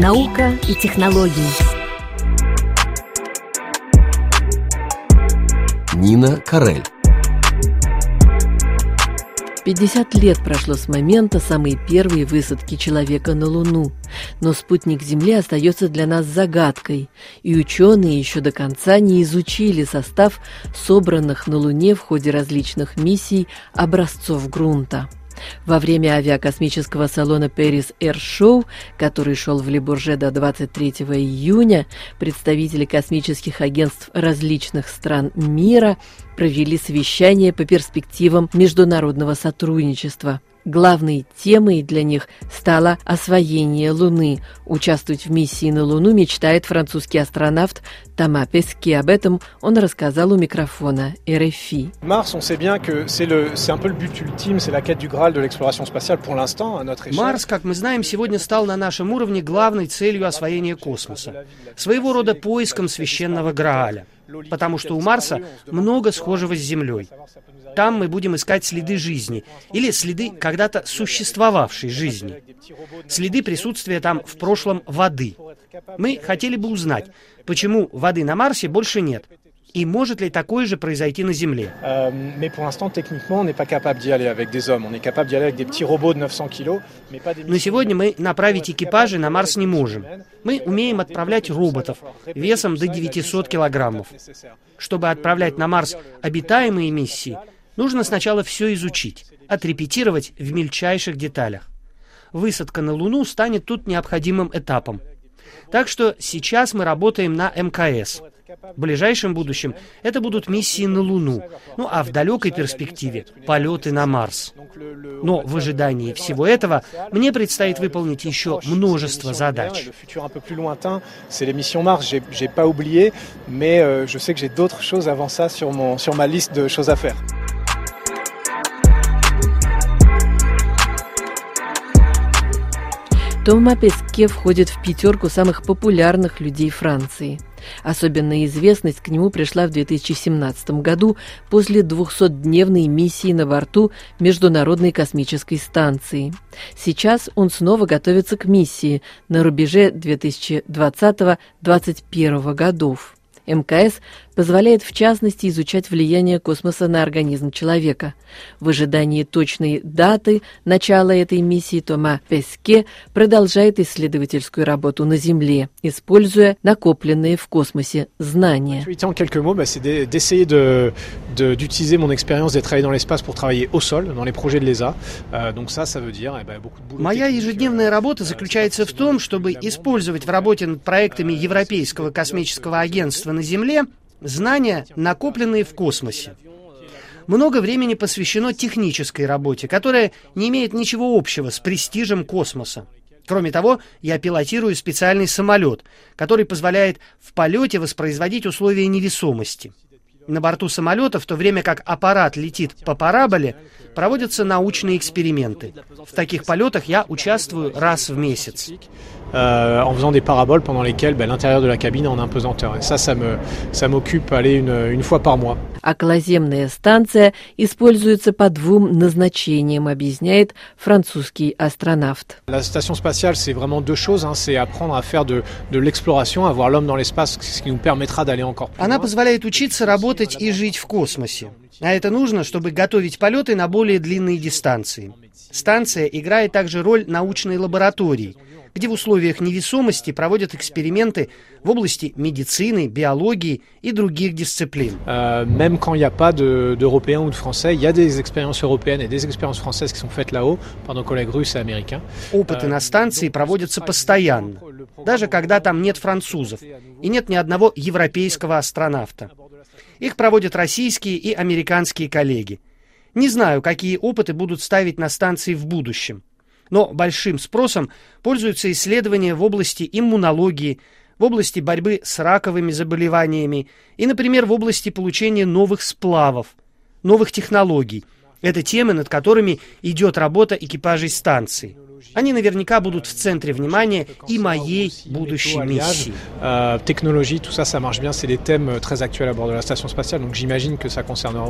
Наука и технологии. Нина Карель 50 лет прошло с момента самой первой высадки человека на Луну, но спутник Земли остается для нас загадкой, и ученые еще до конца не изучили состав собранных на Луне в ходе различных миссий образцов грунта. Во время авиакосмического салона Paris Air Show, который шел в Лебурже до 23 июня, представители космических агентств различных стран мира провели совещание по перспективам международного сотрудничества – Главной темой для них стало освоение Луны. Участвовать в миссии на Луну мечтает французский астронавт Тома Песке. Об этом он рассказал у микрофона РФИ. Марс, on sait bien que c'est le, c'est un peu le but ultime, c'est la quête du Graal de l'exploration spatiale pour l'instant à notre échelle. Марс, как мы знаем, сегодня стал на нашем уровне главной целью освоения космоса, своего рода поиском священного Грааля потому что у Марса много схожего с Землей. Там мы будем искать следы жизни или следы когда-то существовавшей жизни. Следы присутствия там в прошлом воды. Мы хотели бы узнать, почему воды на Марсе больше нет, и может ли такое же произойти на Земле? Euh, но сегодня мы направить экипажи на Марс не можем. Мы умеем отправлять роботов весом до 900 килограммов. Чтобы отправлять на Марс обитаемые миссии, нужно сначала все изучить, отрепетировать в мельчайших деталях. Высадка на Луну станет тут необходимым этапом. Так что сейчас мы работаем на МКС – в ближайшем будущем это будут миссии на Луну, ну а в далекой перспективе полеты на Марс. Но в ожидании всего этого мне предстоит выполнить еще множество задач. Тома Песке входит в пятерку самых популярных людей Франции. Особенная известность к нему пришла в 2017 году после 200-дневной миссии на борту Международной космической станции. Сейчас он снова готовится к миссии на рубеже 2020-2021 годов. МКС позволяет в частности изучать влияние космоса на организм человека. В ожидании точной даты начала этой миссии Тома Песке продолжает исследовательскую работу на Земле, используя накопленные в космосе знания. d'utiliser mon expérience d'être allé dans l'espace pour travailler au sol, dans les projets de l'ESA. Euh, donc ça, ça veut dire eh ben, beaucoup de boulot. Моя ежедневная работа заключается в том, чтобы использовать в работе над проектами Европейского космического агентства на Земле знания, накопленные в космосе. Много времени посвящено технической работе, которая не имеет ничего общего с престижем космоса. Кроме того, я пилотирую специальный самолет, который позволяет в полете воспроизводить условия невесомости. На борту самолета, в то время как аппарат летит по параболе, проводятся научные эксперименты. В таких полетах я участвую раз в месяц. Euh, en faisant des paraboles pendant lesquelles ben, l'intérieur de la cabine est en impesanteur. Et ça, ça me, ça m'occupe aller une, une fois par mois. Околоземная станция используется по двум назначениям, объясняет французский астронавт. La station spatiale, c'est vraiment deux choses. Hein. C'est apprendre à faire de, de l'exploration, avoir l'homme dans l'espace, ce qui nous permettra d'aller encore plus Она позволяет учиться работать и жить в космосе. А это нужно, чтобы готовить полеты на более длинные дистанции. Станция играет также роль научной лаборатории – где в условиях невесомости проводят эксперименты в области médecine, биологии и других дисциплин. Euh, même quand il n'y a pas d'Européens de, ou de Français, il y a des expériences européennes et des expériences françaises qui sont faites là-haut par nos collègues russes et américains. Опыты на станции проводятся постоянно, даже когда там нет французов и нет ни одного европейского астронавта. Их проводят российские и американские коллеги. Не знаю, какие опыты будут ставить на станции в будущем. Но большим спросом пользуются исследования в области иммунологии, в области борьбы с раковыми заболеваниями и, например, в области получения новых сплавов, новых технологий. Это темы, над которыми идет работа экипажей станции. Они наверняка будут в центре внимания и моей будущей миссии. Technologie, tout ça, ça marche bien. C'est des thèmes très actuels à bord de la station spatiale, donc j'imagine que ça concernera.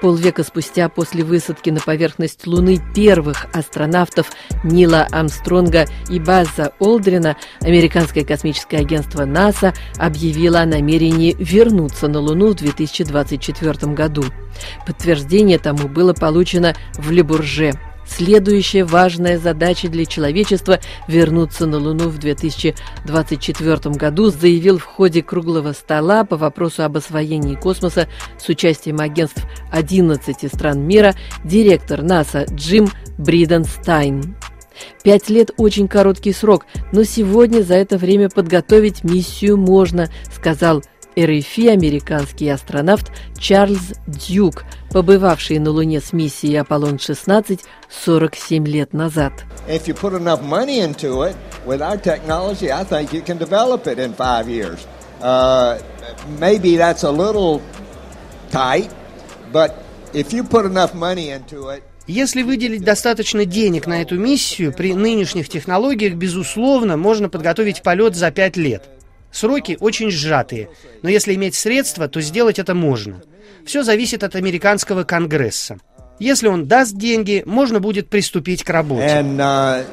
Полвека спустя после высадки на поверхность Луны первых астронавтов Нила Амстронга и База Олдрина американское космическое агентство НАСА объявило о намерении вернуться на Луну в 2024 году. Подтверждение тому было получено в Лебурже – Следующая важная задача для человечества – вернуться на Луну в 2024 году, заявил в ходе круглого стола по вопросу об освоении космоса с участием агентств 11 стран мира директор НАСА Джим Бриденстайн. Пять лет – очень короткий срок, но сегодня за это время подготовить миссию можно, сказал РФИ американский астронавт Чарльз Дюк, побывавший на Луне с миссией Аполлон-16 47 лет назад. Uh, maybe that's a little tight, but if you put enough money into it, если выделить достаточно денег на эту миссию, при нынешних технологиях, безусловно, можно подготовить полет за пять лет. Сроки очень сжатые, но если иметь средства, то сделать это можно. Все зависит от американского конгресса. Если он даст деньги, можно будет приступить к работе. And, uh,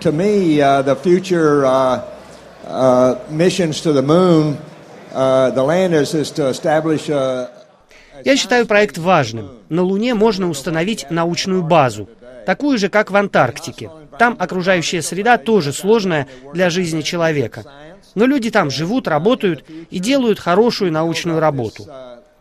to me, uh, the future uh, uh, missions to the moon, uh, the landers is to establish a я считаю проект важным. На Луне можно установить научную базу, такую же, как в Антарктике. Там окружающая среда тоже сложная для жизни человека. Но люди там живут, работают и делают хорошую научную работу.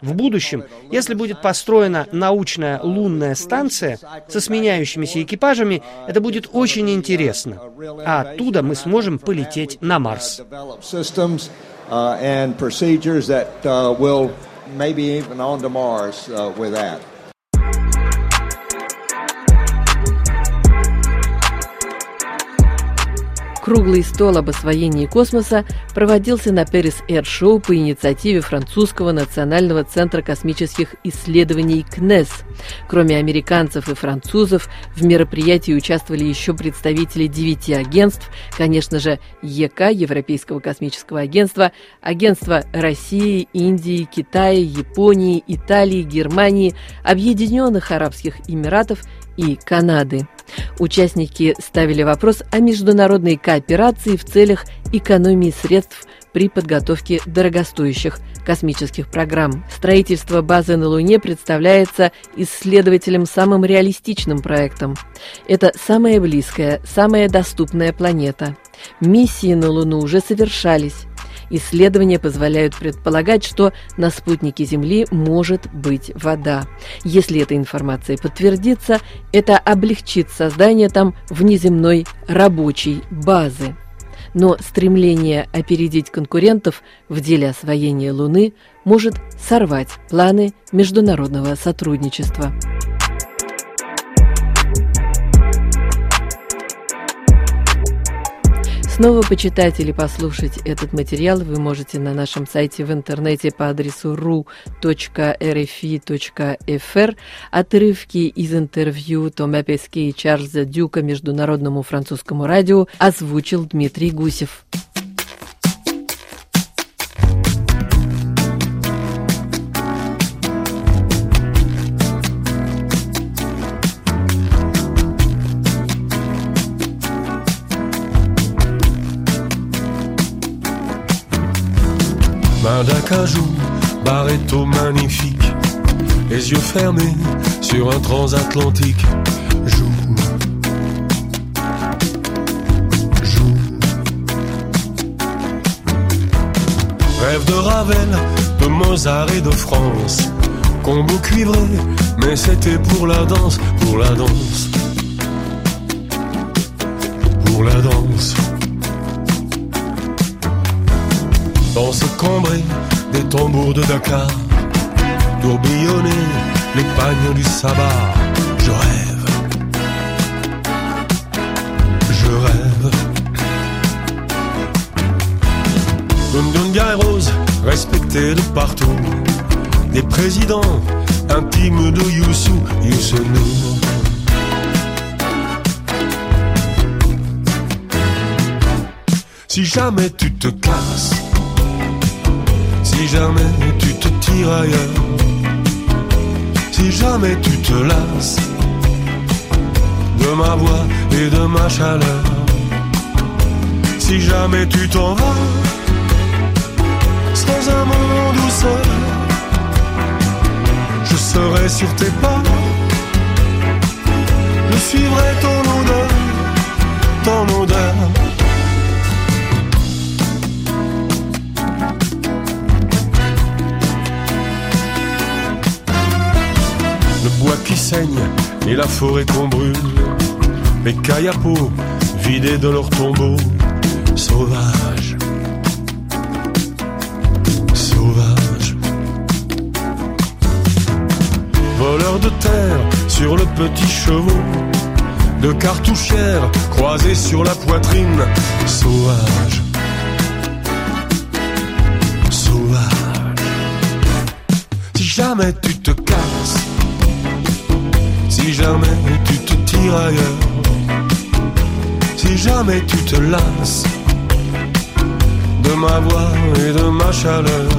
В будущем, если будет построена научная лунная станция со сменяющимися экипажами, это будет очень интересно. А оттуда мы сможем полететь на Марс. maybe even onto Mars uh, with that. Круглый стол об освоении космоса проводился на Перес Эйр Шоу по инициативе французского национального центра космических исследований КНЕС. Кроме американцев и французов, в мероприятии участвовали еще представители девяти агентств, конечно же, ЕК, Европейского космического агентства, агентства России, Индии, Китая, Японии, Италии, Германии, Объединенных Арабских Эмиратов и Канады. Участники ставили вопрос о международной кооперации в целях экономии средств при подготовке дорогостоящих космических программ. Строительство базы на Луне представляется исследователям самым реалистичным проектом. Это самая близкая, самая доступная планета. Миссии на Луну уже совершались. Исследования позволяют предполагать, что на спутнике Земли может быть вода. Если эта информация подтвердится, это облегчит создание там внеземной рабочей базы. Но стремление опередить конкурентов в деле освоения Луны может сорвать планы международного сотрудничества. Снова почитать или послушать этот материал вы можете на нашем сайте в интернете по адресу ru.rfi.fr. Отрывки из интервью Тома Песке и Чарльза Дюка Международному французскому радио озвучил Дмитрий Гусев. Main d'acajou, barreto magnifique, les yeux fermés sur un transatlantique. Joue, joue. Rêve de Ravel, de Mozart et de France. Combo cuivré, mais c'était pour la danse, pour la danse. Pour la danse. Dans ce cambré des tambours de Dakar, tourbillonner les pagnes du sabbat. Je rêve, je rêve. Gungun Rose, respecté de partout. Des présidents intimes de Youssou, Youssou Si jamais tu te casses si jamais tu te tires ailleurs. Si jamais tu te lasses de ma voix et de ma chaleur, si jamais tu t'en vas sans un mot douceur, je serai sur tes pas, je suivrai ton odeur, ton odeur. Et la forêt qu'on brûle, les caillapos vidés de leur tombeau, sauvage, sauvage. Voleurs de terre sur le petit chevaux, de cartouchières croisées sur la poitrine, sauvage. Sauvage. Si jamais tu te casses, si jamais tu te tires ailleurs, si jamais tu te lasses de ma voix et de ma chaleur,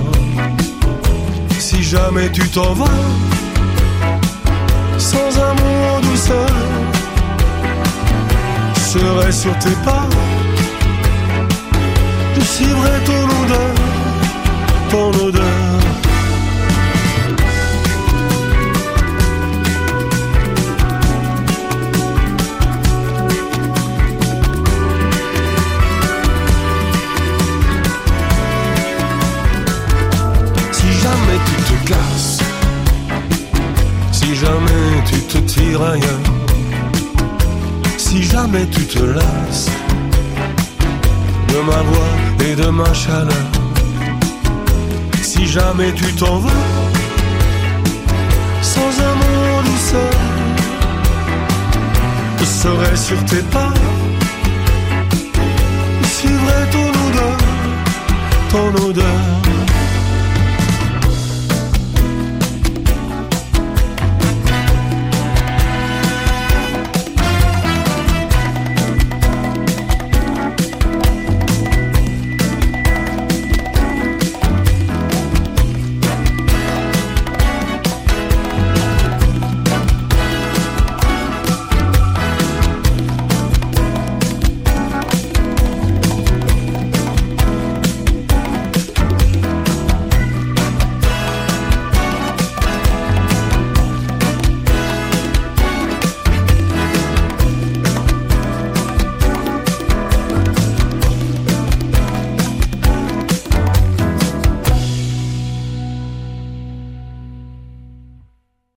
si jamais tu t'en vas sans un mot douceur, serai sur tes pas, je suivrai ton odeur, ton odeur. Si jamais tu te lasses de ma voix et de ma chaleur, si jamais tu t'en vas sans un mot douceur, je serai sur tes pas, suivrai ton odeur, ton odeur.